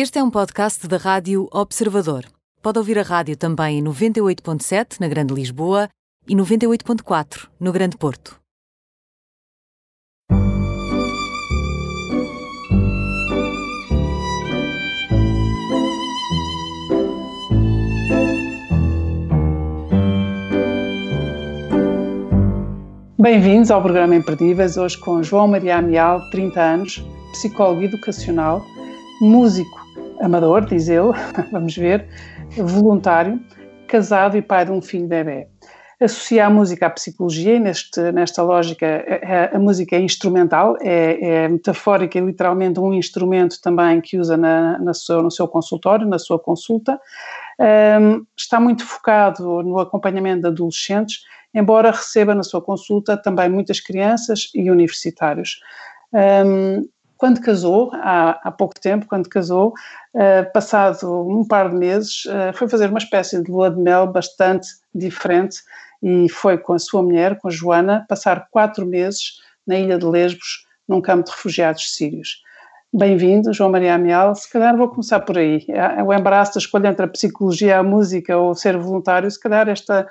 Este é um podcast da Rádio Observador. Pode ouvir a rádio também em 98.7 na Grande Lisboa e 98.4 no Grande Porto. Bem-vindos ao programa Imperdíveis, hoje com João Maria Amial, 30 anos, psicólogo educacional, músico amador, diz ele, vamos ver, voluntário, casado e pai de um filho bebê. Associa a música à psicologia e neste, nesta lógica a, a música é instrumental, é, é, metafórica e literalmente um instrumento também que usa na, na seu, no seu consultório, na sua consulta. Um, está muito focado no acompanhamento de adolescentes embora receba na sua consulta também muitas crianças e universitários. Um, quando casou, há, há, pouco tempo, quando casou, uh, passado um par de meses, uh, foi fazer uma espécie de lua de mel bastante diferente e foi com a sua mulher, com a Joana, passar quatro meses na ilha de Lesbos, num campo de refugiados sírios. Bem-vindo, João Maria Amial. Se calhar vou começar por aí. É, o embaraço da escolha entre a psicologia, a música ou ser voluntário, se calhar esta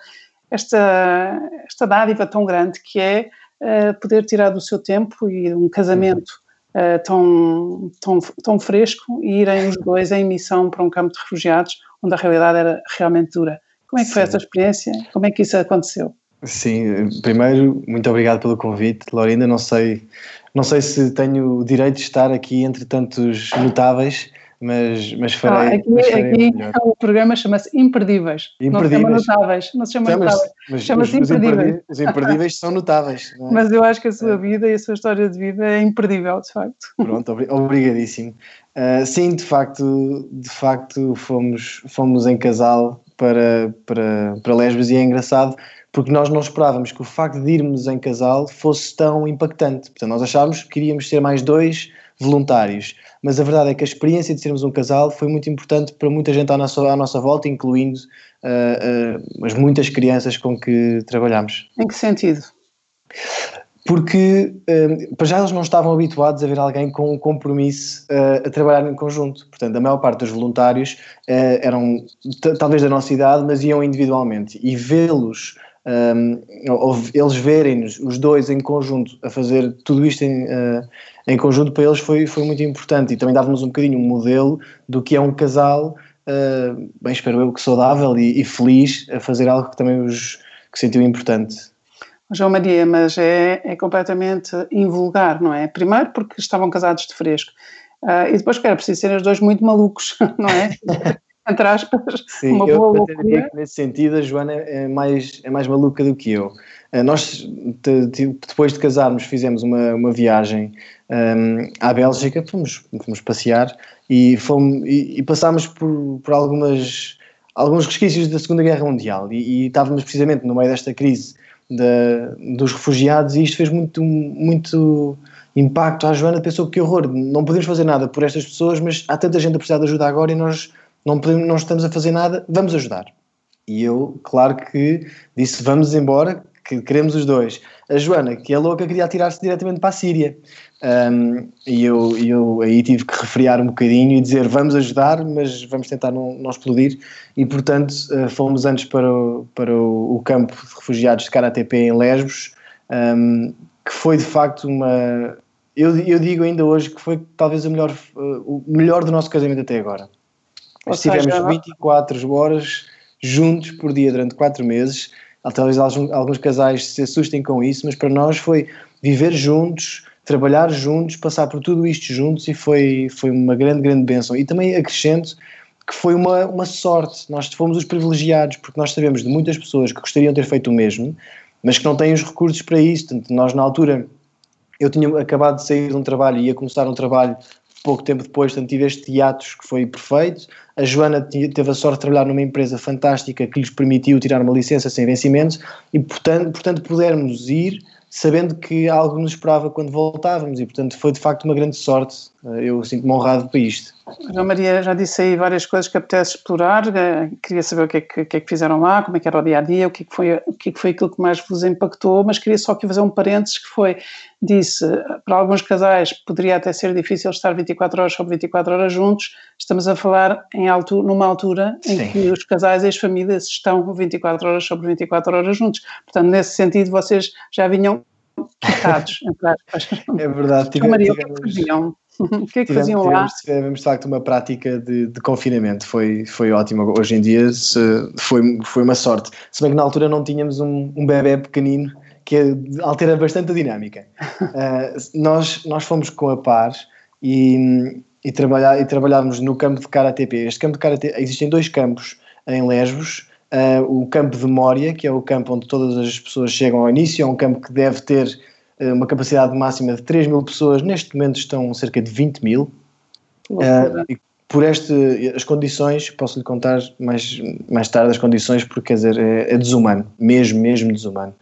esta, esta dádiva tão grande que é uh, poder tirar do seu tempo e um casamento uh, tão, tão, tão fresco e irem os dois em missão para um campo de refugiados onde a realidade era realmente dura. Como é que foi Sim. essa experiência? Como é que isso aconteceu? Sim, primeiro, muito obrigado pelo convite, Laurinda. Não sei, não sei se tenho o direito de estar aqui entre tantos notáveis, mas, mas farei. Ah, aqui mas farei aqui o programa chama-se Imperdíveis. Imperdíveis. Não se chama notáveis. Não se chama chama notáveis. Chama-se Imperdíveis. Os imperdíveis são notáveis. É? Mas eu acho que a sua é. vida e a sua história de vida é imperdível, de facto. Pronto, obrigadíssimo. Uh, sim, de facto, de facto fomos, fomos em casal para, para, para Lesbos e é engraçado porque nós não esperávamos que o facto de irmos em casal fosse tão impactante. Portanto, nós achávamos que queríamos ser mais dois voluntários mas a verdade é que a experiência de sermos um casal foi muito importante para muita gente à nossa, à nossa volta, incluindo uh, uh, as muitas crianças com que trabalhamos. Em que sentido? Porque, uh, para já, eles não estavam habituados a ver alguém com um compromisso a trabalhar em conjunto. Portanto, a maior parte dos voluntários eram talvez da nossa idade, mas iam individualmente. E vê-los um, eles verem-nos os dois em conjunto a fazer tudo isto em, uh, em conjunto para eles foi, foi muito importante e também dava-nos um bocadinho um modelo do que é um casal, uh, bem espero eu que saudável e, e, feliz a fazer algo que também os que sentiu importante. João Maria, mas é, é completamente invulgar, não é? Primeiro porque estavam casados de fresco. Uh, e depois que era preciso serem os dois muito malucos, não é? Entre aspas, Sim, uma boa eu, loucura. Que nesse sentido a Joana é mais, é mais maluca do que eu. Eh, nós, depois de casarmos, fizemos uma, uma viagem um, ehm, à Bélgica, fomos, fomos passear e, fomos, e, e passámos por, por algumas, alguns resquícios da Segunda Guerra Mundial e, e estávamos precisamente no meio desta crise da, dos refugiados e isto fez muito, muito impacto à Joana, pensou que horror, não podemos fazer nada por estas pessoas, mas há tanta gente a precisar de ajuda agora e nós não, podemos, não estamos a fazer nada, vamos ajudar. E eu, claro que disse, vamos embora, que queremos os dois. A Joana, que é louca, queria atirar-se diretamente para a Síria. Um, e eu, eu aí tive que refriar um bocadinho e dizer vamos ajudar, mas vamos tentar não, não explodir. E portanto uh, fomos antes para o, para o, campo de refugiados de Karatep em Lesbos, um, que foi de facto uma. Eu, eu digo ainda hoje que foi talvez o melhor, uh, o melhor do nosso casamento até agora. Estivemos seja, 24 horas juntos por dia durante 4 meses. Talvez alguns, alguns casais se assustem com isso, mas para nós foi viver juntos, trabalhar juntos, passar por tudo isto juntos e foi, foi uma grande, grande bênção. E também acrescento que foi uma, uma sorte. Nós fomos os privilegiados, porque nós sabemos de muitas pessoas que gostariam de ter feito o mesmo, mas que não têm os recursos para isso. Portanto, nós, na altura, eu tinha acabado de sair de um trabalho e ia começar um trabalho pouco tempo depois, portanto, tive este teatro que foi perfeito. A Joana teve a sorte de trabalhar numa empresa fantástica que lhes permitiu tirar uma licença sem vencimentos e, portanto, portanto pudermos ir sabendo que algo nos esperava quando voltávamos e, portanto, foi de facto uma grande sorte eu sinto-me honrado para isto. João Maria já disse aí várias coisas que apetece explorar, queria saber o que é que, que, é que fizeram lá, como é que era o dia-a-dia, o que, é que foi, o que, é que foi aquilo que mais vos impactou, mas queria só aqui fazer um parênteses que foi, disse, para alguns casais poderia até ser difícil estar 24 horas sobre 24 horas juntos, estamos a falar em altura, numa altura em Sim. que os casais e as famílias estão 24 horas sobre 24 horas juntos, portanto nesse sentido vocês já vinham quitados, entre aspas. É verdade. Tive, Maria, tivemos, o que é que faziam? O que é que tivemos, faziam lá? Tivemos, de facto, uma prática de, de, confinamento, foi, foi ótimo. Hoje em dia se, foi, foi uma sorte. Se bem que na altura não tínhamos um, um bebê pequenino que altera bastante a dinâmica. Uh, nós, nós fomos com a paz e, e, trabalhar, e trabalhámos no campo de KTP. Este campo de KTP, existem dois campos em Lesbos, uh, o campo de Mória, que é o campo onde todas as pessoas chegam ao início, é um campo que deve ter uma capacidade máxima de 3 mil pessoas, neste momento estão cerca de 20 mil. Uh, e por este, as condições, posso lhe contar mais, mais tarde as condições, porque quer dizer, é, é desumano, mesmo, mesmo desumano.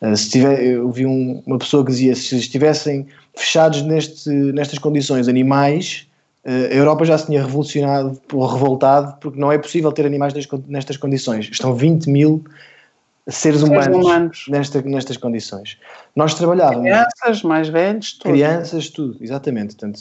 Uh, se tiver, eu vi um, uma pessoa que dizia se estivessem fechados neste, nestas condições animais, eh, a Europa já se tinha revolucionado ou revoltado porque não é possível ter animais nestas condições. Estão 20 mil seres humanos, humanos. Nesta, nestas condições. Nós trabalhávamos. Crianças, mais velhos, tudo. Crianças, tudo, exatamente. Portanto,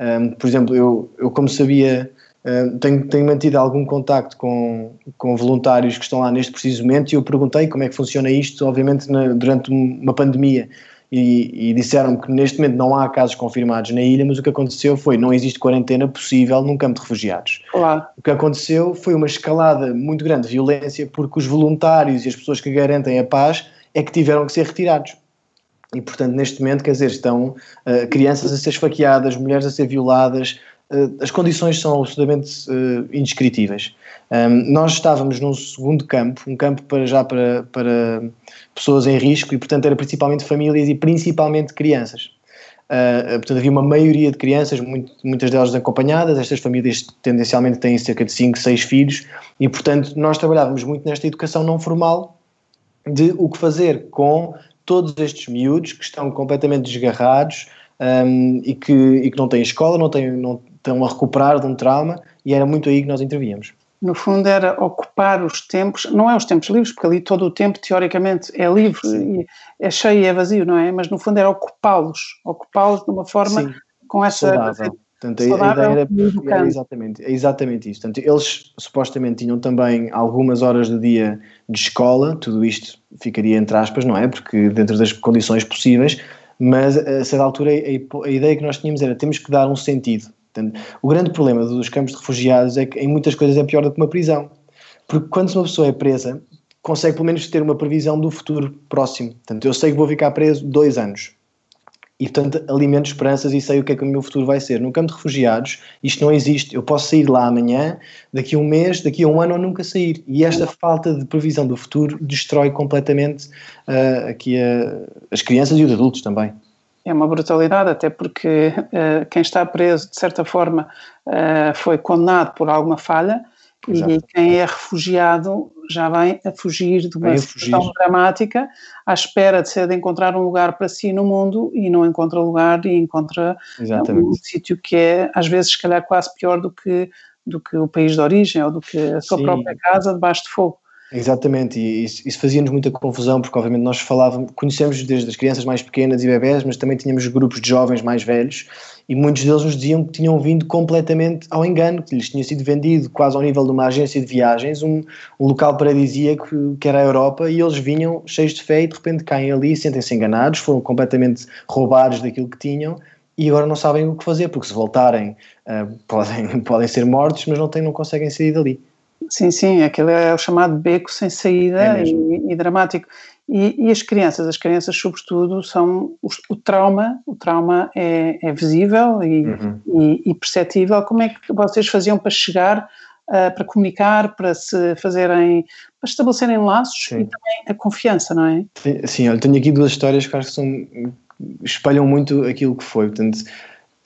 um, por exemplo, eu, eu como sabia, um, ehm, tenho, tenho mantido algum contacto com, com voluntários que estão lá neste preciso momento e eu perguntei como é que funciona isto, obviamente, na, durante uma pandemia e, e disseram que neste momento não há casos confirmados na ilha, mas o que aconteceu foi não existe quarentena possível num campo de refugiados. Claro. O que aconteceu foi uma escalada muito grande de violência porque os voluntários e as pessoas que garantem a paz é que tiveram que ser retirados. E, portanto, neste momento, quer dizer, estão uh, crianças a ser esfaqueadas, mulheres a ser violadas, as condições são absolutamente uh, indescritíveis. Nós estávamos num segundo campo, um campo para já para, para pessoas em risco e, portanto, era principalmente famílias e principalmente crianças. Uh, portanto, havia uma maioria de crianças, muito, muitas delas acompanhadas. Estas famílias tendencialmente têm cerca de 5, 6 filhos e, portanto, nós trabalhávamos muito nesta educação não formal de o que fazer com todos estes miúdos que estão completamente desgarrados um, e, que, e que não têm escola, não, têm, estão a recuperar de um trauma e era muito aí que nós intervíamos no fundo era ocupar os tempos, não é os tempos livres, porque ali todo o tempo teoricamente é livre, e é cheio e é vazio, não é? Mas no fundo era ocupá-los, ocupá-los de uma forma Sim. com essa saudável. Portanto, a, ideia era, era, exatamente, é exatamente isso. Portanto, eles supostamente tinham também algumas horas do dia de escola, tudo isto ficaria entre aspas, não é? Porque dentro das condições possíveis, mas a certa altura a, a ideia que nós tínhamos era temos que dar um sentido o grande problema dos campos de refugiados é que em muitas coisas é pior do que uma prisão. Porque quando uma pessoa é presa, consegue pelo menos ter uma previsão do futuro próximo. Portanto, eu sei que vou ficar preso dois anos. E, portanto, alimento esperanças e sei o que é que o meu futuro vai ser. No campo de refugiados, isto não existe. Eu posso sair lá amanhã, daqui a um mês, daqui a um ano ou nunca sair. E esta falta de previsão do futuro destrói completamente uh, aqui uh, as crianças e os adultos também é uma brutalidade, até porque uh, quem está preso, de certa forma, uh, foi condenado por alguma falha Exato. e quem é refugiado já vem a fugir de uma situação dramática à espera de ser de encontrar um lugar para si no mundo e não encontra lugar e encontra Exatamente. um sítio que é, às vezes, se calhar quase pior do que, do que o país de origem ou do que a sua Sim. própria casa debaixo de fogo. Exatamente, e isso, isso fazia-nos muita confusão, porque obviamente nós falávamos, conhecemos desde as crianças mais pequenas e bebés, mas também tínhamos grupos de jovens mais velhos, e muitos deles nos diziam que tinham vindo completamente ao engano, que lhes tinha sido vendido quase ao nível de uma agência de viagens, um, um local paradisíaco que era a Europa, e eles vinham cheios de fé e de repente caem ali, sentem-se enganados, foram completamente roubados daquilo que tinham, e agora não sabem o que fazer, porque se voltarem uh, podem, podem ser mortos, mas não, têm, não conseguem sair dali. Sim, sim, aquele é o chamado beco sem saída é e, e, dramático. E, e, as crianças, as crianças sobretudo são o, o trauma, o trauma é, é visível e, uhum. e, e, perceptível. Como é que vocês faziam para chegar, uh, para comunicar, para se fazerem, para estabelecerem laços sim. e também a confiança, não é? Sim, eu tenho aqui duas histórias que acho que são, espelham muito aquilo que foi, portanto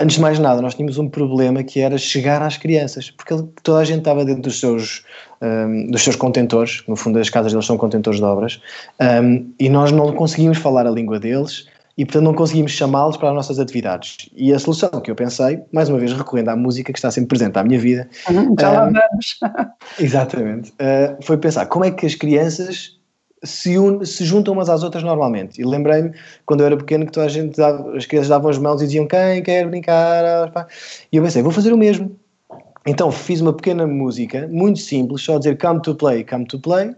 antes de mais nada, nós tínhamos um problema que era chegar às crianças, porque toda a gente estava dentro dos seus, um, dos seus contentores, no fundo as casas deles são contentores de obras, um, e nós não conseguíamos falar a língua deles, e portanto não conseguimos chamá-los para as nossas atividades. E a solução que eu pensei, mais uma vez recorrendo à música que está sempre presente à minha vida. Uhum, já lá vamos. exatamente. Uh, foi pensar como é que as crianças se, un, se juntam umas às outras normalmente. E lembrei-me, quando eu era pequeno, que toda a gente dava, as crianças davam as mãos e diziam quem quer brincar. E eu pensei, vou fazer o mesmo. Então fiz uma pequena música, muito simples, só dizer come to play, come to play.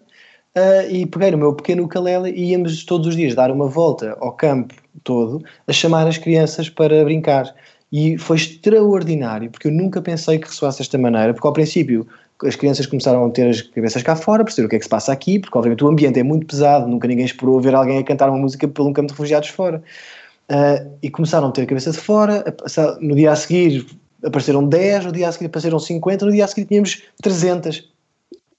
Uh, e peguei no meu pequeno ukulele e íamos todos os dias dar uma volta ao campo todo a chamar as crianças para brincar. E foi extraordinário, porque eu nunca pensei que ressoasse desta maneira, porque ao princípio as crianças começaram a ter as cabeças cá fora, perceber o que é que se passa aqui, porque obviamente o ambiente é muito pesado, nunca ninguém esperou ver alguém a cantar uma música pelo um campo de refugiados fora. Uh, e começaram a ter a cabeça de fora, no dia a seguir apareceram 10, no dia a seguir apareceram 50, no dia a seguir tínhamos 300.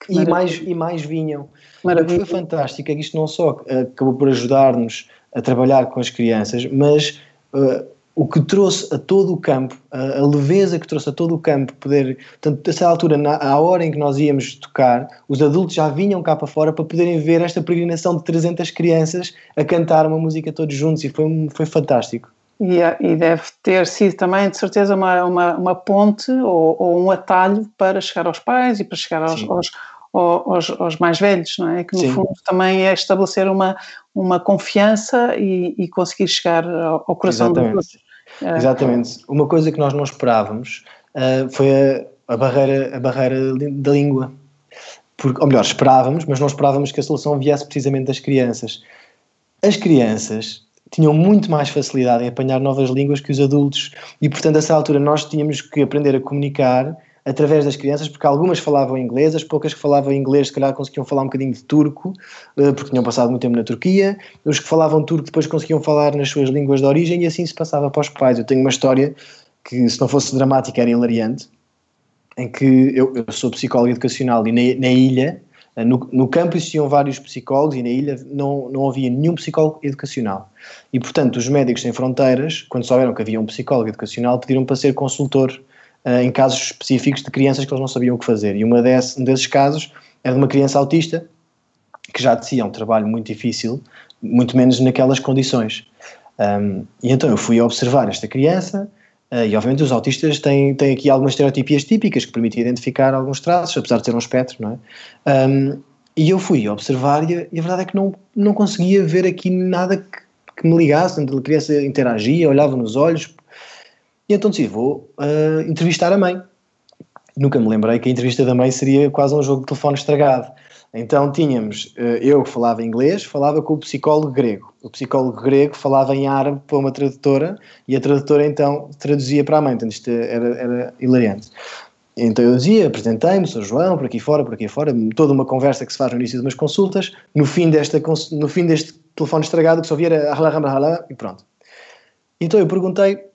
E mais, e mais vinham. Maravilha. Foi fantástico é que isto não só acabou por ajudar-nos a trabalhar com as crianças, mas uh, o que trouxe a todo o campo, a, a, leveza que trouxe a todo o campo, poder, portanto, essa altura, na, à hora em que nós íamos tocar, os adultos já vinham cá para fora para poderem ver esta peregrinação de 300 crianças a cantar uma música todos juntos e foi, foi fantástico. E, e deve ter sido também, de certeza, uma, uma, uma ponte ou, ou, um atalho para chegar aos pais e para chegar aos, aos, aos, aos, mais velhos, não é? Que no Sim. fundo também é estabelecer uma, uma confiança e, e conseguir chegar ao, ao coração Exatamente. dos. É. Exatamente. Uma coisa que nós não esperávamos uh, foi a, a, barreira, a barreira da língua. Porque, ou melhor, esperávamos, mas não esperávamos que a solução viesse precisamente das crianças. As crianças tinham muito mais facilidade em apanhar novas línguas que os adultos e, portanto, a essa altura nós tínhamos que aprender a comunicar através das crianças, porque algumas falavam inglês, as poucas que falavam inglês se calhar conseguiam falar um bocadinho de turco, eh, porque tinham passado muito tempo na Turquia, os que falavam turco depois conseguiam falar nas suas línguas de origem e assim se passava para os pais. Eu tenho uma história que, se não fosse dramática, era hilariante, em que eu, eu sou psicólogo educacional e na, na ilha, eh, no, no campo existiam vários psicólogos e na ilha não, não havia nenhum psicólogo educacional. E, portanto, os Médicos Sem Fronteiras, quando souberam que havia um psicólogo educacional, pediram para ser consultor em casos específicos de crianças que eles não sabiam o que fazer. E uma desse, um desses casos era de uma criança autista que já de um trabalho muito difícil, muito menos naquelas condições. Um, e então eu fui observar esta criança, uh, e obviamente os autistas têm, têm aqui algumas estereotipias típicas que permitem identificar alguns traços, apesar de ser um espectro, não é? Um, e eu fui observar, e a, e a, verdade é que não, não conseguia ver aqui nada que, que me ligasse, a criança interagia, olhava nos olhos, e então decidi, vou uh, entrevistar a mãe. Nunca me lembrei que a entrevista da mãe seria quase um jogo de telefone estragado. Então tínhamos, uh, eu que falava inglês, falava com o psicólogo grego. O psicólogo grego falava em árabe para uma tradutora e a tradutora então traduzia para a mãe. Então isto era, era hilariante. Então eu dizia, apresentei-me, sou João, por aqui fora, por aqui fora, toda uma conversa que se faz no início de umas consultas. No fim, desta, no fim deste telefone estragado, que só via era e pronto. Então eu perguntei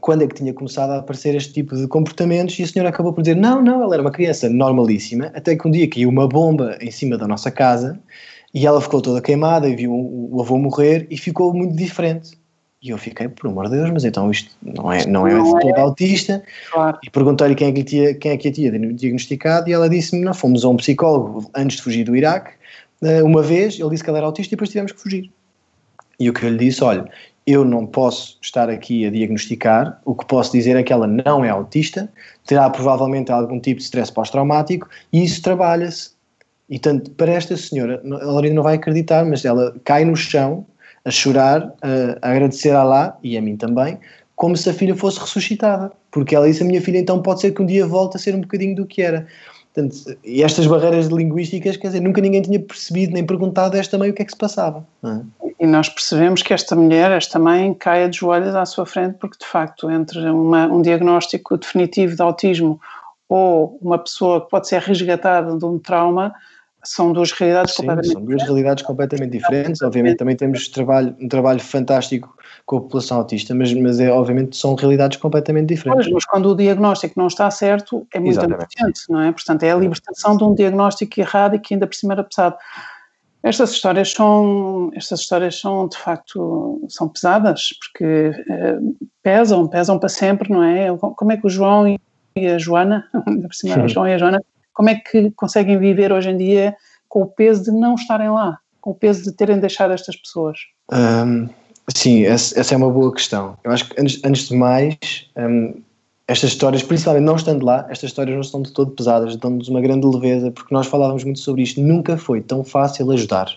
quando é que tinha começado a aparecer este tipo de comportamentos e a senhora acabou por dizer não, não, ela era uma criança normalíssima, até que um dia caiu uma bomba em cima da nossa casa e ela ficou toda queimada e viu o avô morrer e ficou muito diferente. E eu fiquei, por amor de Deus, mas então isto não é, não é não é. autista. Claro. E perguntei-lhe quem, é que tinha, quem é que a tinha diagnosticado e ela disse-me, não, fomos a um psicólogo antes de fugir do Iraque, eh, uma vez, ele disse que ela era autista e depois tivemos que fugir. E o que eu lhe disse, olha, eu não posso estar aqui a diagnosticar, o que posso dizer é que ela não é autista, terá provavelmente algum tipo de stress pós-traumático e isso trabalha-se. E tanto para esta senhora, ela ainda não vai acreditar, mas ela cai no chão a chorar, a, agradecer a lá e a mim também, como se a filha fosse ressuscitada. Porque ela disse: A minha filha então pode ser que um dia volte a ser um bocadinho do que era. Portanto, e estas barreiras linguísticas, quer dizer, nunca ninguém tinha percebido nem perguntado a esta mãe o que é que se passava. É? E nós percebemos que esta mulher, esta mãe, cai de joelhos à sua frente, porque de facto, entre uma, um diagnóstico definitivo de autismo ou uma pessoa que pode ser resgatada de um trauma, são duas realidades Sim, completamente são duas realidades completamente diferentes. Obviamente também temos trabalho, um trabalho fantástico com a população autista, mas, mas é, obviamente são realidades completamente diferentes. Pois, mas quando o diagnóstico não está certo, é muito importante, não é? Portanto, é a libertação de um diagnóstico errado e que ainda por cima era pesado. Estas histórias são, estas histórias são de facto são pesadas porque eh, pesam, pesam para sempre, não é? Como é que o João e a Joana, ainda por cima o João e a Joana, como é que conseguem viver hoje em dia com o peso de não estarem lá, com o peso de terem deixado estas pessoas? Um, Sim, essa é uma boa questão. Eu acho que antes, antes de mais, um, estas histórias, principalmente não estando lá, estas histórias não são de todo pesadas, dão-nos uma grande leveza, porque nós falávamos muito sobre isto. Nunca foi tão fácil ajudar.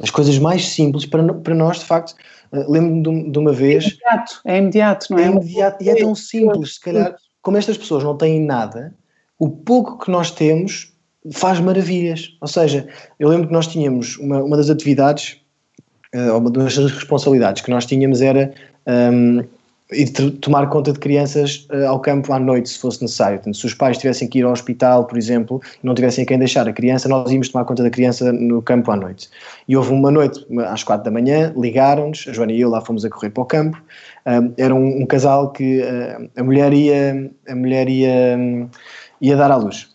As coisas mais simples, para, para nós, de facto, uh, lembro-me de, de, uma vez. É imediato, é imediato, não é? É imediato e é tão simples. Se calhar, como estas pessoas não têm nada, o pouco que nós temos faz maravilhas. Ou seja, eu lembro que nós tínhamos uma, uma das atividades, uh, uma das responsabilidades que nós tínhamos era um, e de tomar conta de crianças uh, ao campo à noite, se fosse necessário. Portanto, se os pais tivessem que ir ao hospital, por exemplo, e não tivessem quem deixar a criança, nós íamos tomar conta da criança no campo à noite. E houve uma noite, às quatro da manhã, ligaram-nos, a Joana e eu lá fomos a correr para o campo. Uh, era um, um, casal que uh, a mulher ia, a mulher ia, um, ia dar à luz.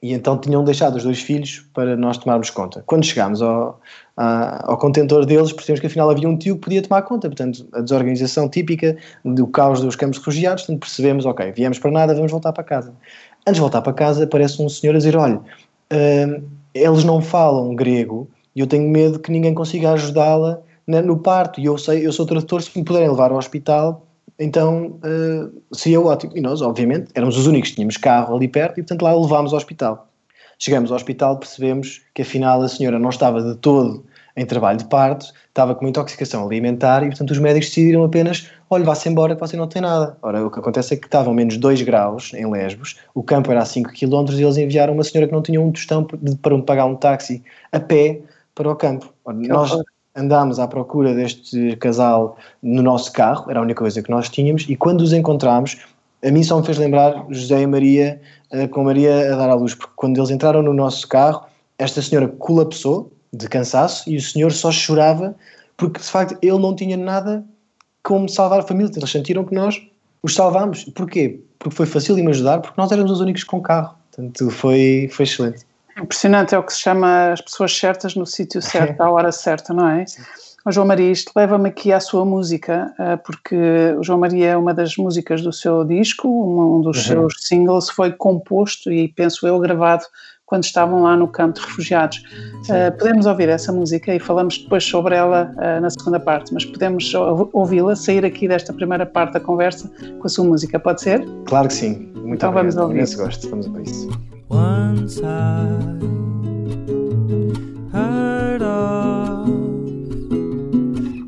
E então tinham deixado os dois filhos para nós tomarmos conta. Quando chegámos ao, ao contentor deles, percebemos que afinal havia um tio que podia tomar conta. Portanto, a desorganização típica do caos dos campos refugiados, portanto, percebemos, ok, viemos para nada, vamos voltar para casa. Antes de voltar para casa, aparece um senhor a dizer: olha, uh, eles não falam grego e eu tenho medo que ninguém consiga ajudá-la no parto. E eu sei, eu sou tradutor, se me puderem levar ao hospital, então uh, seria ótimo. E nós, obviamente, éramos os únicos que tínhamos carro ali perto e, portanto, lá levámos ao hospital. Chegamos ao hospital, percebemos que afinal a senhora não estava de todo em trabalho de parto, estava com uma intoxicação alimentar e, portanto, os médicos decidiram apenas: olha, vá-se embora que você não tem nada. Ora, o que acontece é que estavam menos 2 graus em Lesbos, o campo era a 5 km e eles enviaram uma senhora que não tinha um tostão para pagar um táxi a pé para o campo. Ora, nós andámos à procura deste casal no nosso carro, era a única coisa que nós tínhamos, e quando os encontramos, a mim só me fez lembrar José e Maria uh, com Maria a dar à luz, porque quando eles entraram no nosso carro, esta senhora colapsou, de cansaço e o senhor só chorava porque de facto ele não tinha nada como salvar a família. Eles sentiram que nós os salvámos. Porquê? Porque foi fácil de me ajudar, porque nós éramos os únicos com carro. Portanto, foi, foi excelente. Impressionante, é o que se chama as pessoas certas no sítio certo, à hora certa, não é? O João Maria, isto leva-me aqui à sua música, eh, porque o João Maria é uma das músicas do seu disco, um dos uhum. seus singles foi composto e penso eu gravado quando estavam lá no campo de refugiados. Uh, podemos ouvir essa música e falamos depois sobre ela uh, na segunda parte, mas podemos ouvi-la, sair aqui desta primeira parte da conversa com a sua música, pode ser? Claro que sim. Muito então obrigado. vamos ouvir. Imenso gosto. Vamos a isso. Once I heard of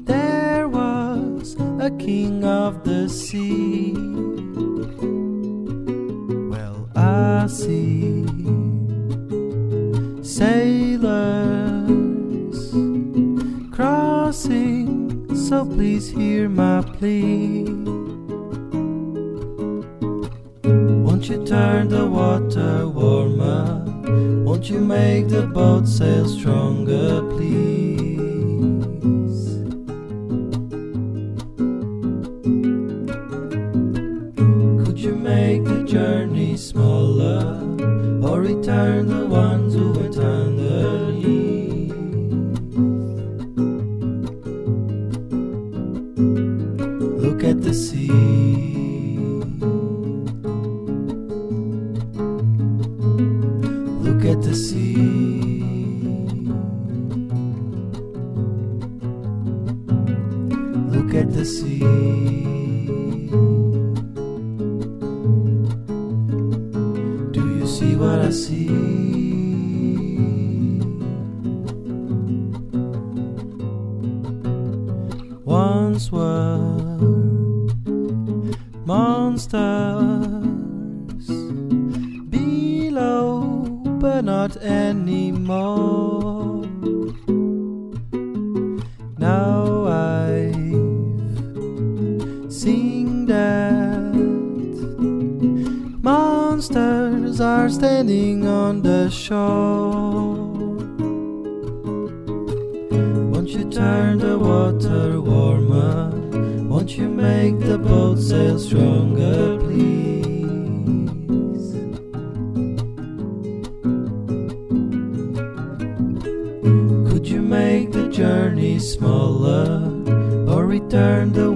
there was a king of the sea. Well, I see sailors crossing, so please hear my plea. Won't you turn the water warmer? Won't you make the boat sail stronger, please? Make the boat sail stronger, please? Could you make the journey smaller or return the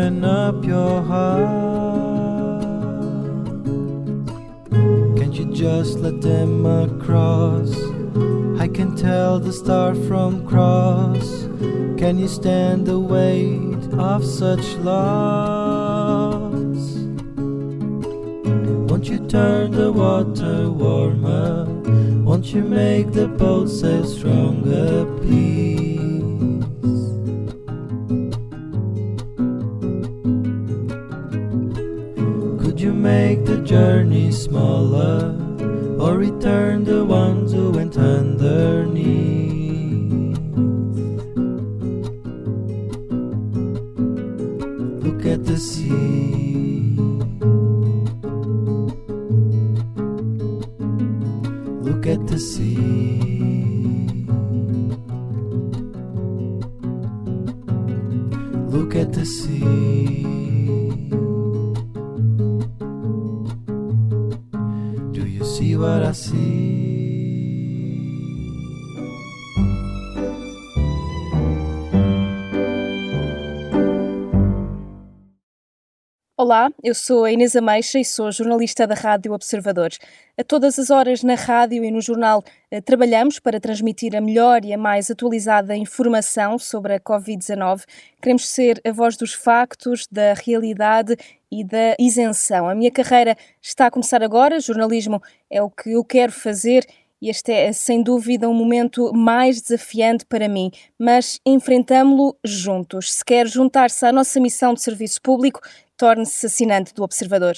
open up your heart. Can't you just let them across? I can tell the star from cross. Can you stand the weight of such loss? Won't you turn the water warmer? Won't you make the At the sea. Look at the sea. Do you see what I see? Olá, eu sou a Inês Ameixa e sou jornalista da Rádio Observadores. A todas as horas na rádio e no jornal eh, trabalhamos para transmitir a melhor e a mais atualizada informação sobre a Covid-19. Queremos ser a voz dos factos, da realidade e da isenção. A minha carreira está a começar agora, jornalismo é o que eu quero fazer e este é, sem dúvida, um momento mais desafiante para mim, mas enfrentamo-lo juntos. Se quer juntar-se à nossa missão de serviço público, torne-se assinante do Observador.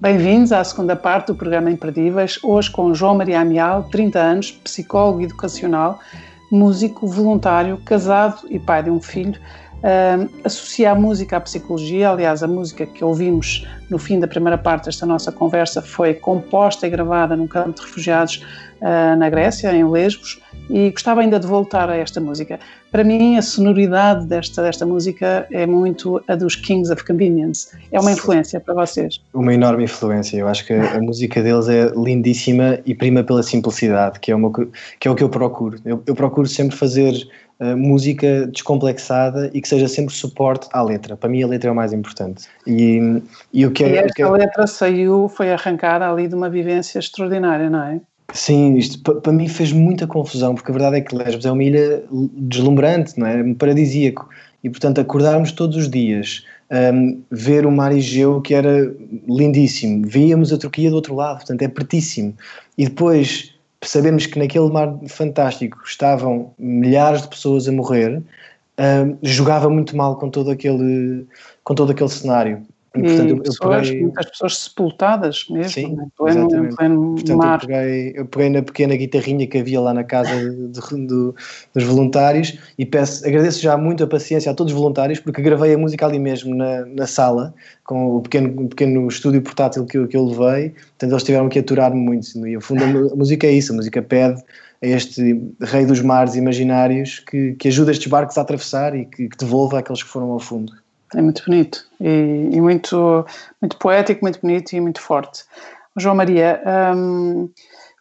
Bem-vindos à segunda parte do programa Imperdíveis, hoje com João Maria Amial, 30 anos, psicólogo educacional, músico, voluntário, casado e pai de um filho. Uh, associa a música à psicologia, aliás, a música que ouvimos no fim da primeira parte desta nossa conversa foi composta e gravada num campo de refugiados uh, na Grécia, em Lesbos, e gostava ainda de voltar a esta música. Para mim, a sonoridade desta, desta música é muito a dos Kings of Convenience. É uma influência para vocês? Uma enorme influência. Eu acho que a música deles é lindíssima e prima pela simplicidade, que é, uma, que é o que eu procuro. Eu, eu procuro sempre fazer uh, música descomplexada e que seja sempre suporte à letra. Para mim, a letra é o mais importante. E, e o que é, e esta que é... letra saiu, foi arrancada ali de uma vivência extraordinária, não é? Sim, isto para mim fez muita confusão, porque a verdade é que Lesbos é uma ilha deslumbrante, não é? Paradisíaco. E, portanto, acordarmos todos os dias, um, ver o mar Egeu, que era lindíssimo, víamos a Turquia do outro lado, portanto, é pertíssimo. E depois sabemos que naquele mar fantástico estavam milhares de pessoas a morrer, jogava muito mal com todo aquele, com todo aquele cenário. E, portanto, eu, pessoas, peguei... muitas pessoas sepultadas mesmo, Sim, né? pleno, exatamente. pleno portanto, mar. Eu peguei, eu peguei na pequena guitarrinha que havia lá na casa de, de, dos voluntários e peço, agradeço já muito a paciência a todos os voluntários porque gravei a música ali mesmo na, na sala com o pequeno, o pequeno estúdio portátil que eu, que eu levei, portanto eles tiveram que aturar-me muito e no fundo a música é isso, a música pede a este rei dos mares imaginários que, que ajuda estes barcos a atravessar e que, que devolva aqueles que foram ao fundo. É muito bonito e, e, muito, muito poético, muito bonito e muito forte. João Maria, hum,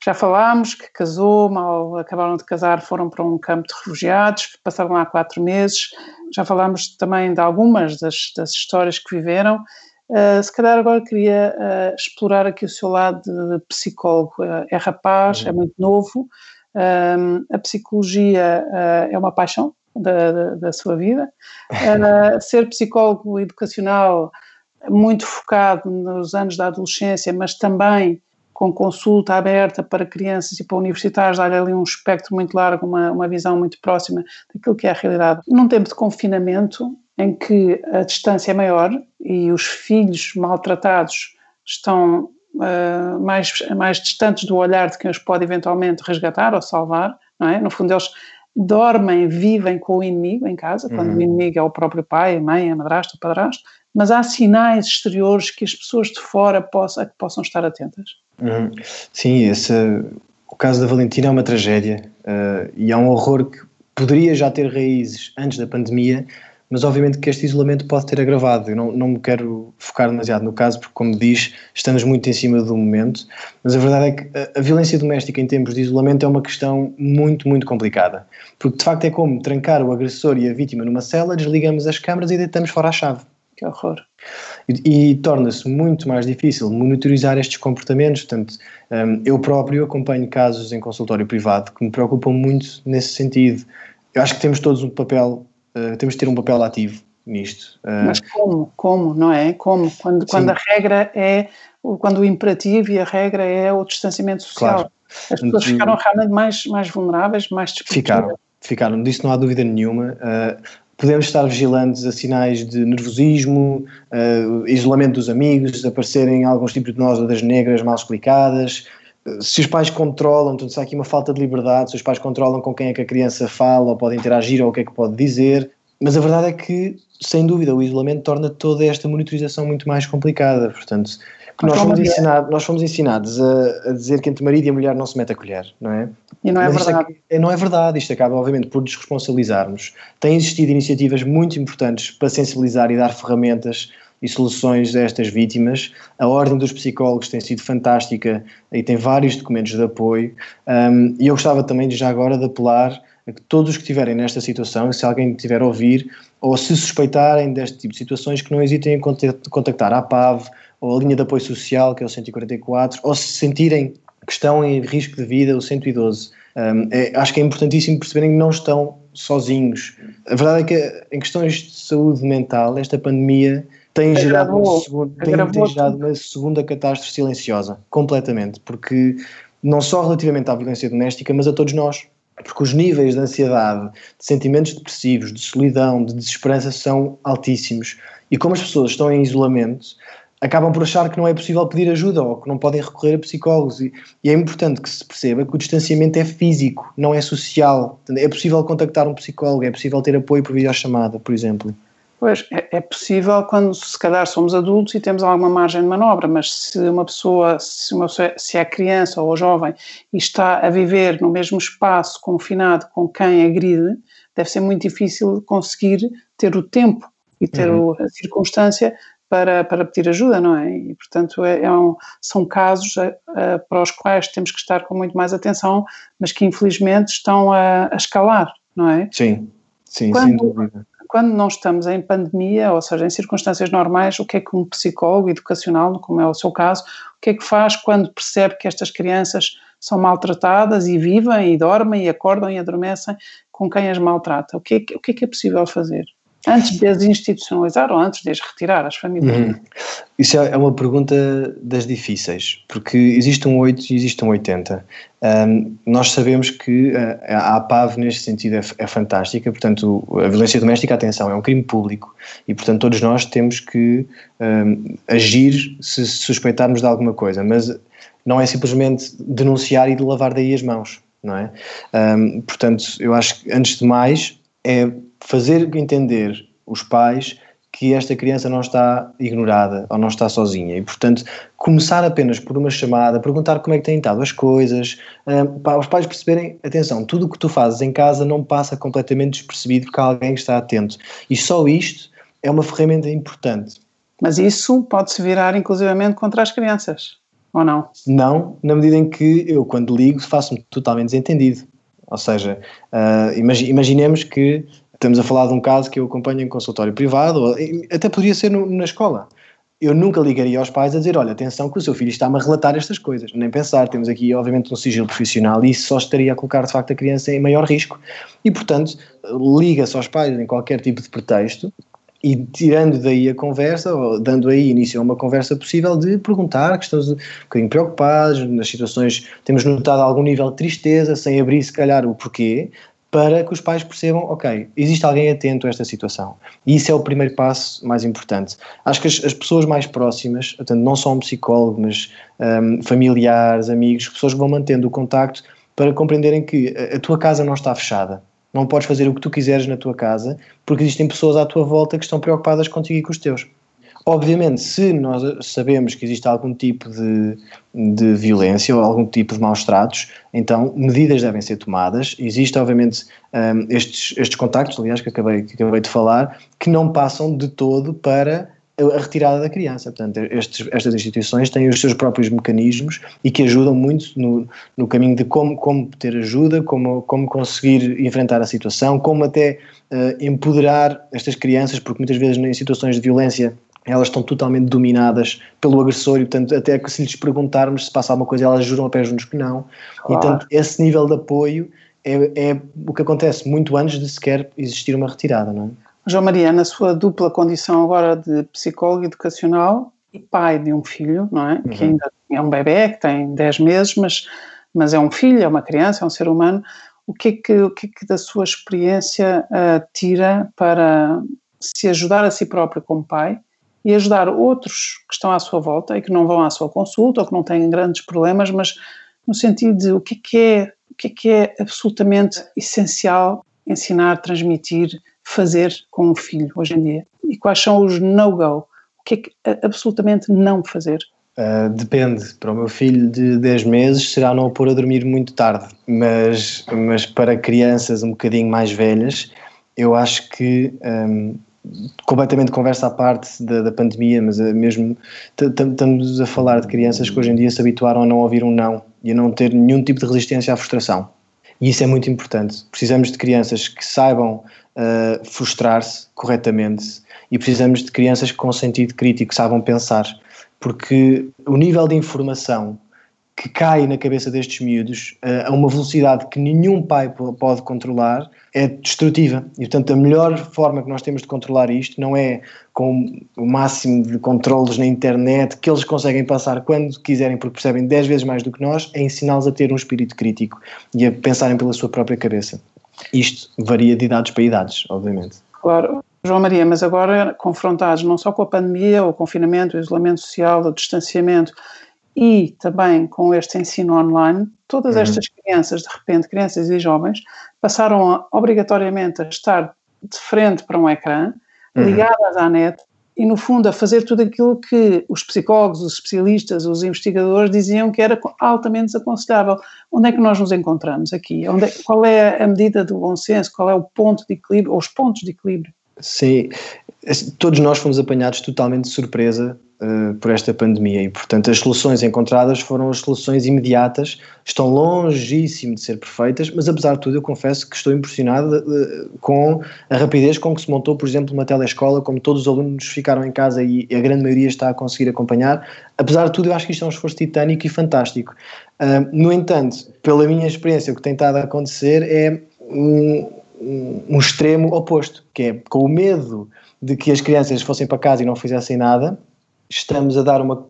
já falámos que casou, mal acabaram de casar, foram para um campo de refugiados, passaram lá quatro meses. Já falámos também de algumas das, das histórias que viveram. Uh, se calhar agora queria uh, explorar aqui o seu lado de psicólogo. Uh, é rapaz, uhum. é muito novo. Hum, a psicologia é uma paixão da, da, da sua vida. Uh, ser psicólogo educacional muito focado nos anos da adolescência, mas também com consulta aberta para crianças e para universitários, dar ali um espectro muito largo, uma, uma visão muito próxima daquilo que é a realidade. Num tempo de confinamento, em que a distância é maior e os filhos maltratados estão uh, mais, mais distantes do olhar de quem os pode eventualmente resgatar ou salvar, não é? No fundo, eles dormem, vivem com o inimigo em casa, quando uhum. o inimigo é o próprio pai, a mãe, a madrasta, o padrasto, mas há sinais exteriores que as pessoas de fora possam, que possam estar atentas. Uhum. Sim, esse, o caso da Valentina é uma tragédia uh, e é um horror que poderia já ter raízes antes da pandemia, mas obviamente que este isolamento pode ter agravado. Eu não, não me quero focar demasiado no caso, porque, como diz, estamos muito em cima do momento, mas a verdade é que a, a violência doméstica em tempos de isolamento é uma questão muito, muito complicada, porque de facto é como trancar o agressor e a vítima numa cela, desligamos as câmaras e deitamos fora a chave. Que horror. E, e torna-se muito mais difícil monitorizar estes comportamentos. Portanto, um, eu próprio acompanho casos em consultório privado que me preocupam muito nesse sentido. Eu acho que temos todos um papel, uh, temos de ter um papel ativo nisto. Uh, Mas como? Como, não é? Como? Quando, quando a regra é, quando o imperativo e a regra é o distanciamento social. Claro. As pessoas ficaram realmente mais, mais vulneráveis, mais Ficaram, ficaram, disso não há dúvida nenhuma. Uh, podemos estar vigilantes a sinais de nervosismo, uh, isolamento dos amigos, aparecerem alguns tipos de nódoas negras mal explicadas. Se os pais controlam, então se há aqui uma falta de liberdade, se os pais controlam com quem é que a criança fala, ou pode interagir, ou o que é que pode dizer. Mas a verdade é que, sem dúvida, o isolamento torna toda esta monitorização muito mais complicada. Portanto, nós fomos, ensinado, nós fomos ensinados a, a, dizer que entre marido e a mulher não se mete a colher, não é? E não é Mas verdade. É, não é verdade, isto acaba obviamente por desresponsabilizarmos. Têm existido iniciativas muito importantes para sensibilizar e dar ferramentas e soluções a estas vítimas. A Ordem dos Psicólogos tem sido fantástica e tem vários documentos de apoio. Um, e eu gostava também de já agora de apelar a que todos os que estiverem nesta situação, se alguém tiver a ouvir, ou se suspeitarem deste tipo de situações, que não hesitem em contactar a PAV, ou a linha de apoio social, que é o 144, ou se sentirem que estão em risco de vida, o 112. Um, é, acho que é importantíssimo perceberem que não estão sozinhos. A verdade é que, em questões de saúde mental, esta pandemia tem gerado, uma segunda, tem, tem gerado uma segunda catástrofe silenciosa, completamente, porque não só relativamente à violência doméstica, mas a todos nós. Porque os níveis de ansiedade, de sentimentos depressivos, de solidão, de desesperança são altíssimos. E como as pessoas estão em isolamento, acabam por achar que não é possível pedir ajuda ou que não podem recorrer a psicólogos. E, e, é importante que se perceba que o distanciamento é físico, não é social. É possível contactar um psicólogo, é possível ter apoio por videochamada, por exemplo. Pois, é, é possível quando se calhar somos adultos e temos alguma margem de manobra, mas se uma pessoa, se, uma pessoa, se é criança ou jovem e está a viver no mesmo espaço confinado com quem agride, deve ser muito difícil conseguir ter o tempo e ter uhum. a circunstância para, para pedir ajuda, não é? E, portanto, é, é um, são casos uh, para os quais temos que estar com muito mais atenção, mas que infelizmente estão a, a escalar, não é? Sim, sim, quando, sem dúvida. Quando não estamos em pandemia, ou seja, em circunstâncias normais, o que é que um psicólogo educacional, como é o seu caso, o que é que faz quando percebe que estas crianças são maltratadas e vivem e dormem e acordam e adormecem com quem as maltrata? O que é que, o que, é, que é possível fazer? Antes de as institucionalizar ou antes de as retirar às famílias? Uhum. Isso é, é uma pergunta das difíceis, porque existe um 8 e existe um 80. Um, nós sabemos que a, a APAV neste sentido é, é, fantástica, portanto a violência doméstica, atenção, é um crime público e portanto todos nós temos que um, agir se suspeitarmos de alguma coisa, mas não é simplesmente denunciar e de lavar daí as mãos, não é? Um, portanto, eu acho que antes de mais é fazer entender os pais que esta criança não está ignorada ou não está sozinha e, portanto, começar apenas por uma chamada, perguntar como é que têm estado as coisas, uh, para os pais perceberem, atenção, tudo o que tu fazes em casa não passa completamente despercebido porque alguém está atento. E só isto é uma ferramenta importante. Mas isso pode-se virar inclusivamente contra as crianças, ou não? Não, na medida em que eu, quando ligo, faço-me totalmente desentendido. Ou seja, uh, imaginemos que Estamos a falar de um caso que eu acompanho em consultório privado, até poderia ser no, na escola. Eu nunca ligaria aos pais a dizer: olha, atenção que o seu filho está-me a relatar estas coisas. Nem pensar, temos aqui, obviamente, um sigilo profissional e isso só estaria a colocar, de facto, a criança em maior risco. E, portanto, liga-se aos pais em qualquer tipo de pretexto e tirando daí a conversa, ou dando aí início a uma conversa possível de perguntar, que estamos um bocadinho preocupados, nas situações temos notado algum nível de tristeza, sem abrir se calhar o porquê, para que os pais percebam, ok, existe alguém atento a esta situação. E isso é o primeiro passo mais importante. Acho que as, as pessoas mais próximas, portanto, não só um psicólogo, mas um, familiares, amigos, pessoas que vão mantendo o contacto para compreenderem que a, a tua casa não está fechada. Não podes fazer o que tu quiseres na tua casa, porque existem pessoas à tua volta que estão preocupadas contigo e com os teus. Obviamente, se nós sabemos que existe algum tipo de, de violência ou algum tipo de maus tratos, então medidas devem ser tomadas. Existe, obviamente, um, estes, estes contactos, aliás, que acabei, que acabei de falar, que não passam de todo para a retirada da criança. Portanto, estes, estas instituições têm os seus próprios mecanismos e que ajudam muito no, no caminho de como, como ter ajuda, como, como conseguir enfrentar a situação, como até uh, empoderar estas crianças, porque muitas vezes em situações de violência elas estão totalmente dominadas pelo agressor e, portanto, até que se lhes perguntarmos se passa alguma coisa, elas juram a pé juntos que não. Claro. E, portanto, esse nível de apoio é, é o que acontece muito antes de sequer existir uma retirada, não é? João Maria, na sua dupla condição agora de psicólogo educacional e pai de um filho, não é? Uhum. Que ainda é um bebê, que tem 10 meses, mas, mas é um filho, é uma criança, é um ser humano. O que é que, o que, é que da sua experiência uh, tira para se ajudar a si próprio como pai e ajudar outros que estão à sua volta e que não vão à sua consulta ou que não têm grandes problemas, mas no sentido de o que é que é, o que é, que é absolutamente essencial ensinar, transmitir, fazer com um filho hoje em dia? E quais são os no-go? O que é que absolutamente não fazer? Uh, depende. Para o meu filho de 10 meses será não o pôr a dormir muito tarde, mas, mas para crianças um bocadinho mais velhas, eu acho que um, completamente conversa à parte da, da pandemia, mas é mesmo estamos a falar de crianças que hoje em dia se habituaram a não ouvir um não e a não ter nenhum tipo de resistência à frustração. E isso é muito importante. Precisamos de crianças que saibam uh, frustrar-se corretamente e precisamos de crianças com sentido crítico, que saibam pensar, porque o nível de informação que cai na cabeça destes miúdos uh, a uma velocidade que nenhum pai pode controlar é destrutiva. E, portanto, a melhor forma que nós temos de controlar isto não é com o máximo de controles na internet que eles conseguem passar quando quiserem, porque percebem 10 vezes mais do que nós, é ensiná-los a ter um espírito crítico e a pensarem pela sua própria cabeça. Isto varia de idades para idades, obviamente. Claro. João Maria, mas agora confrontados não só com a pandemia, o confinamento, o isolamento social, o distanciamento e também com este ensino online, todas uhum. estas crianças, de repente, crianças e jovens, passaram a, obrigatoriamente a estar de frente para um ecrã, uhum. ligadas à net, e no fundo a fazer tudo aquilo que os psicólogos, os especialistas, os investigadores diziam que era altamente desaconselhável. Onde é que nós nos encontramos aqui? Onde é, qual é a medida do bom senso? Qual é o ponto de equilíbrio, ou os pontos de equilíbrio? Sim, todos nós fomos apanhados totalmente de surpresa uh, por esta pandemia e, portanto, as soluções encontradas foram as soluções imediatas, estão longíssimo de ser perfeitas, mas apesar de tudo, eu confesso que estou impressionado uh, com a rapidez com que se montou, por exemplo, uma telescola, como todos os alunos ficaram em casa e a grande maioria está a conseguir acompanhar. Apesar de tudo, eu acho que isto é um esforço titânico e fantástico. Uh, no entanto, pela minha experiência, o que tem estado a acontecer é um, um extremo oposto, que é com o medo de que as crianças fossem para casa e não fizessem nada, estamos a dar uma,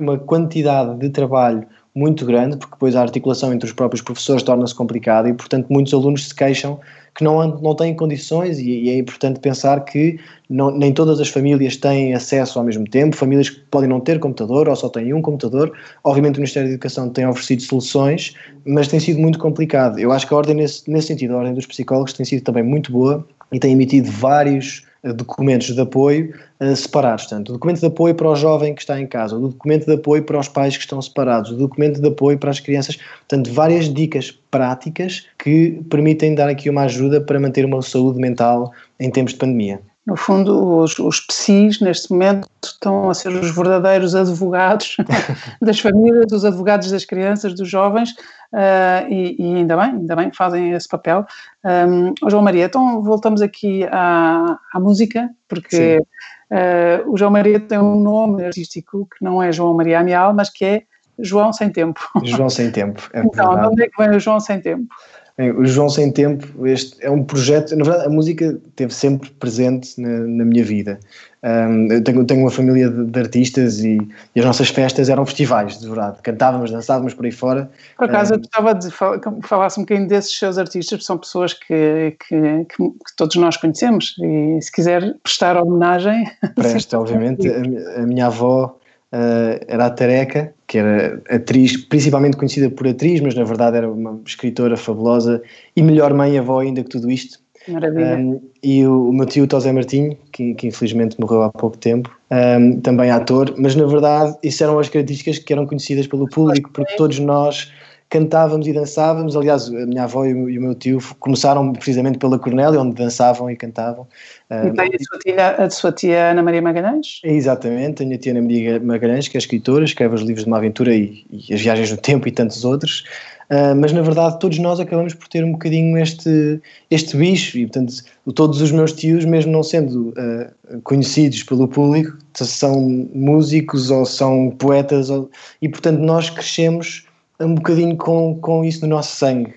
uma quantidade de trabalho muito grande, porque depois a articulação entre os próprios professores torna-se complicada e, portanto, muitos alunos se queixam que não, não têm condições e, e é importante pensar que não, nem todas as famílias têm acesso ao mesmo tempo, famílias que podem não ter computador ou só têm um computador. Obviamente o Ministério da Educação tem oferecido soluções, mas tem sido muito complicado. Eu acho que a ordem, nesse, nesse sentido, a ordem dos psicólogos tem sido também muito boa e tem emitido vários documentos de apoio uh, separados. Portanto, o documento de apoio para o jovem que está em casa, o documento de apoio para os pais que estão separados, o documento de apoio para as crianças. Portanto, várias dicas práticas que permitem dar aqui uma ajuda para manter uma saúde mental em tempos de pandemia. No fundo, os, os PSIs, neste momento, estão a ser os verdadeiros advogados das famílias, os advogados das crianças, dos jovens, uh, e, e, ainda bem, ainda bem que fazem esse papel. Um, João Maria, então voltamos aqui à, à música, porque uh, o João Maria tem um nome artístico que não é João Maria Amial, mas que é João Sem Tempo. João Sem Tempo, é Então, de onde é que vem o João Sem Tempo? Bem, o João Sem Tempo, este é um projeto, na verdade a música esteve sempre presente na, na minha vida. Um, eu tenho, tenho uma família de, de artistas e, e, as nossas festas eram festivais, de verdade. Cantávamos, dançávamos por aí fora. Por acaso, um, eu gostava de falar, que falasse um bocadinho desses seus artistas, são pessoas que, que, que, que todos nós conhecemos e se quiser prestar homenagem... Presta, obviamente. A, a minha avó uh, era a Tareca, que era atriz, principalmente conhecida por atriz, mas na verdade era uma escritora fabulosa e melhor mãe avó ainda que tudo isto. Maravilha. Um, e o, o, meu tio Tosé Martinho, que, que, infelizmente morreu há pouco tempo, um, também ator, mas na verdade isso eram as características que eram conhecidas pelo público, porque todos nós cantávamos e dançávamos. Aliás, a minha avó e o, meu tio começaram precisamente pela Cornélia, onde dançavam e cantavam. E tem a sua, tia, a sua tia Ana Maria Magalhães? Exatamente, a minha tia Ana Maria Magalhães, que é escritora, escreve os livros de uma aventura e, e as viagens no tempo e tantos outros. Uh, mas na verdade todos nós acabamos por ter um bocadinho este, este bicho e portanto todos os meus tios, mesmo não sendo uh, conhecidos pelo público, são músicos ou são poetas ou, e portanto nós crescemos um bocadinho com, com isso no nosso sangue.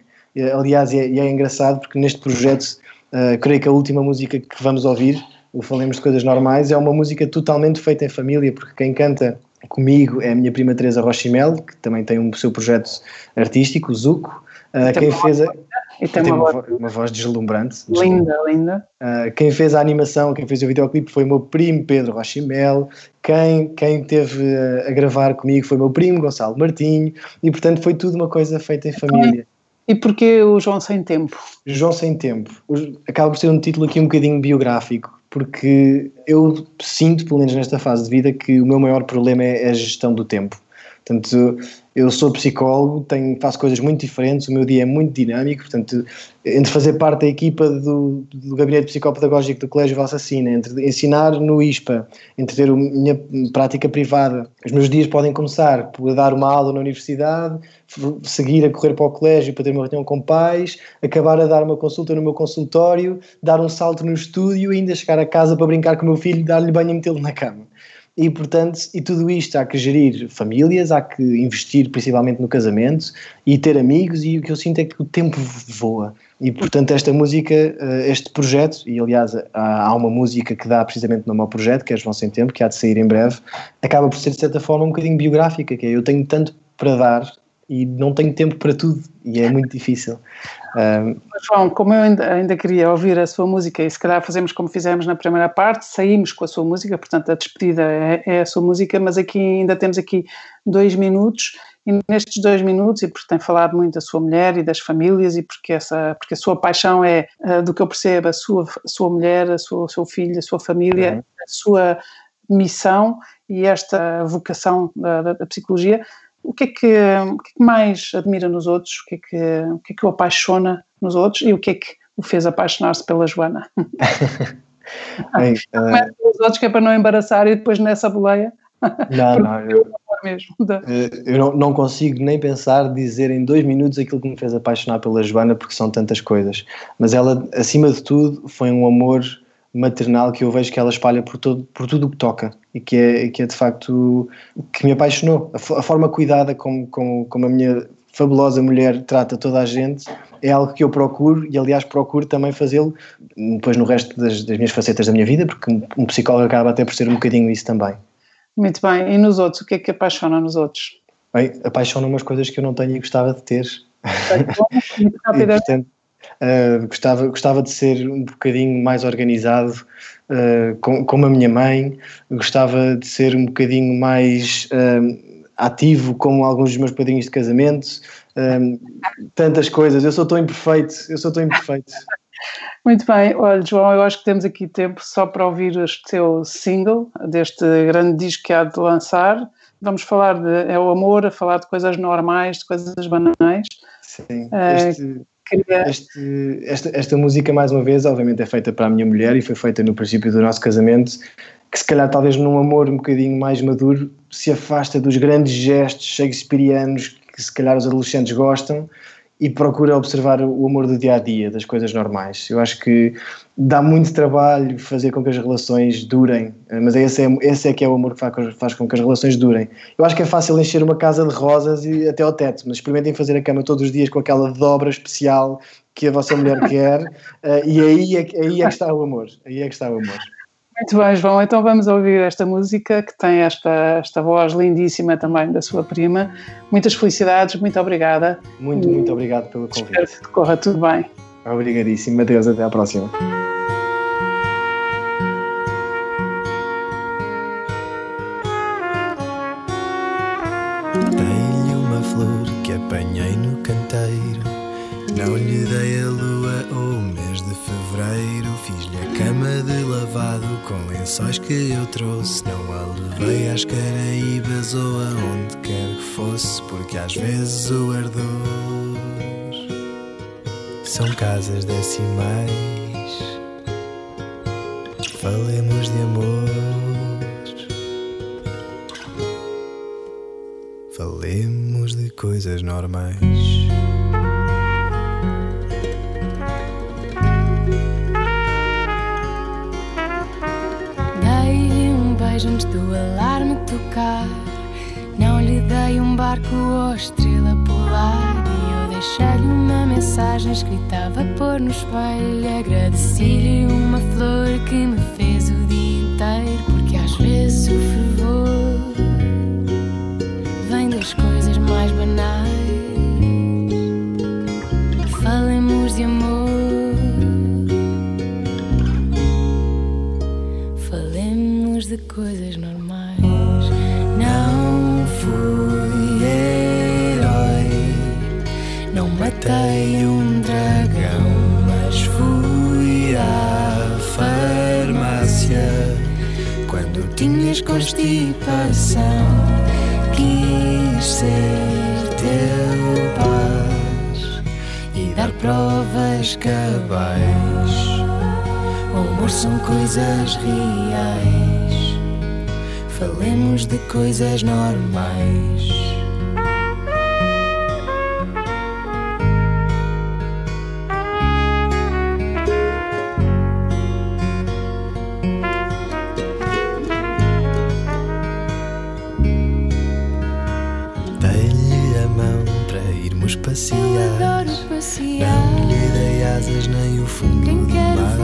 Aliás, é, é engraçado porque neste projeto, uh, creio que a última música que vamos ouvir, o Falemos de Coisas Normais, é uma música totalmente feita em família, porque quem canta comigo é a minha prima Teresa Rochimel, que também tem um seu projeto artístico, o Zuco. Uh, quem fez a, e tem, uma, voz, uma, voz deslumbrante. Linda, linda. Uh, quem fez a animação, quem fez o videoclipe foi o meu primo Pedro Rochimel. Quem, quem teve a gravar comigo foi o meu primo Gonçalo Martinho. E portanto foi tudo uma coisa feita em família. E porquê o João Sem Tempo? João Sem Tempo. Acaba por ser um título aqui um bocadinho biográfico, porque eu sinto, pelo menos nesta fase de vida, que o meu maior problema é a gestão do tempo. Portanto, eu sou psicólogo, tenho, faço coisas muito diferentes, o meu dia é muito dinâmico, portanto, entre fazer parte da equipa do, do Gabinete Psicopedagógico do Colégio Valsacina, entre ensinar no ISPA, entre ter a minha prática privada, os meus dias podem começar por dar uma aula na universidade, seguir a correr para o colégio para ter uma reunião com pais, acabar a dar uma consulta no meu consultório, dar um salto no estúdio e ainda chegar a casa para brincar com o meu filho, dar-lhe banho e metê-lo na cama. E, portanto, e tudo isto há que gerir famílias, há que investir principalmente no casamento e ter amigos, e o que eu sinto é que o tempo voa. E, portanto, esta música, eh, este projeto, e aliás há uma música que dá precisamente nome ao projeto, que é João Sem Tempo, que há de sair em breve, acaba por ser de certa forma um bocadinho biográfica, que é eu tenho tanto para dar e não tenho tempo para tudo e é muito difícil. Um... João, como eu ainda, ainda, queria ouvir a sua música e se calhar fazemos como fizemos na primeira parte, saímos com a sua música, portanto a despedida é, é a sua música, mas aqui ainda temos aqui dois minutos e nestes dois minutos, e porque tem falado muito da sua mulher e das famílias, e porque, essa, porque a sua paixão é, uh, do que eu percebo, a sua, a sua mulher, a sua, o seu filho, a sua família, uhum. a sua missão e esta vocação da, da, da psicologia, o que, é que, o que, é que mais admira nos outros, o que, é que, o que é que o apaixona nos outros e o que é que o fez apaixonar-se pela Joana? Bem, uh... pelos outros que é para não embaraçar e depois nessa boleia. Não, não, eu, mesmo, eh, eu não, não, consigo nem pensar dizer em dois minutos aquilo que me fez apaixonar pela Joana porque são tantas coisas. Mas ela, acima de tudo, foi um amor maternal que eu vejo que ela espalha por, todo, por tudo o que toca e que é, que é de facto que me apaixonou. A, a forma cuidada como, como, como a minha fabulosa mulher trata toda a gente é algo que eu procuro e aliás procuro também fazê-lo depois no resto das, das, minhas facetas da minha vida porque um psicólogo acaba até por ser um bocadinho isso também. Muito bem, e nos outros, o que é que apaixona nos outros? Bem, apaixonam umas coisas que eu não tenho e gostava de ter. e, portanto, Uh, gostava, gostava de ser um bocadinho mais organizado uh, com, como a minha mãe, gostava de ser um bocadinho mais uh, ativo como alguns dos meus padrinhos de casamento, tantas coisas. Eu sou tão imperfeito, eu sou tão imperfeito. Muito bem, olha João, eu acho que temos aqui tempo só para ouvir o teu single deste grande disco que há de lançar. Vamos falar de é o amor, a falar de coisas normais, de coisas banais. Sim, este, este, esta, esta música, mais uma vez, obviamente é feita para a minha mulher e foi feita no princípio do nosso casamento, que se calhar talvez num amor um bocadinho mais maduro se afasta dos grandes gestos shakespearianos que se calhar os adolescentes gostam e procura observar o amor do dia a dia, das coisas normais. Eu acho que dá muito trabalho fazer com que as relações durem, mas esse é, esse é que é o amor que faz, com que as relações durem. Eu acho que é fácil encher uma casa de rosas e até ao teto, mas experimentem fazer a cama todos os dias com aquela dobra especial que a vossa mulher quer, uh, e aí é, aí é que está o amor. Aí é que está o amor. Muito bem, João. Então vamos ouvir esta música que tem esta, esta voz lindíssima também da sua prima. Muitas felicidades, muito obrigada. Muito, muito obrigado pelo convite. Espero que corra tudo bem. Obrigadíssimo. Adeus, até à próxima. Lençóis que eu trouxe. Não a levei às Caraíbas ou aonde quer que fosse, porque às vezes o ardor são casas decimais. Falemos de amor. Falemos de coisas normais. Alarme tocar. Não lhe dei um barco ou estrela polar. E eu deixei-lhe uma mensagem escrita a vapor no espelho. Agradeci-lhe uma flor que me fez o dia inteiro. Porque às vezes o fervor vem das coisas mais banais. Falemos de amor. Coisas tinhas constipação. Quis ser teu paz e dar provas cabais. O amor são coisas reais. Falemos de coisas normais. Passear. Eu adoro passear. Não lhe dei asas nem o fundo do mar.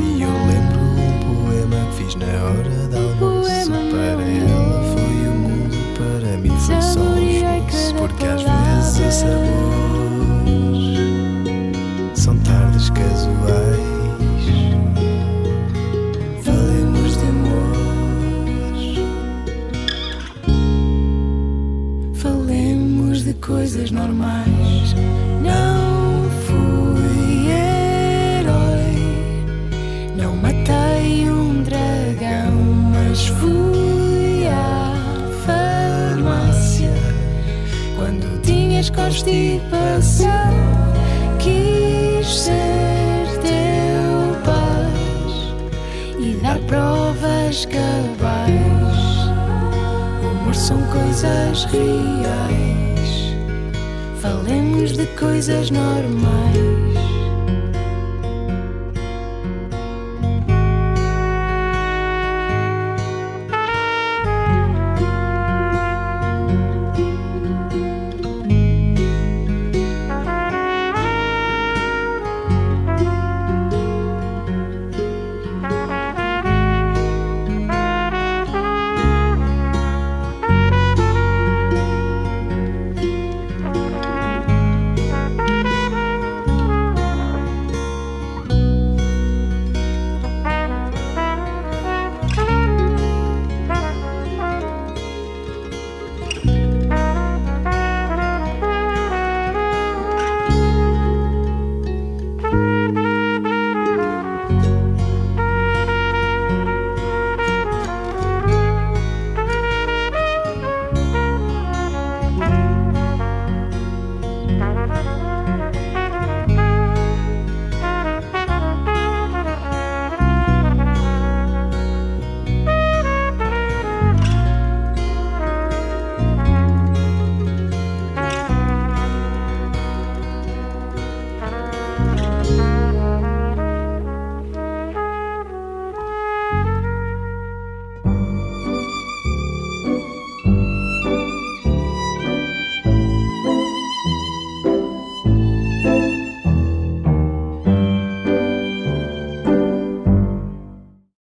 E eu lembro um poema que fiz na hora de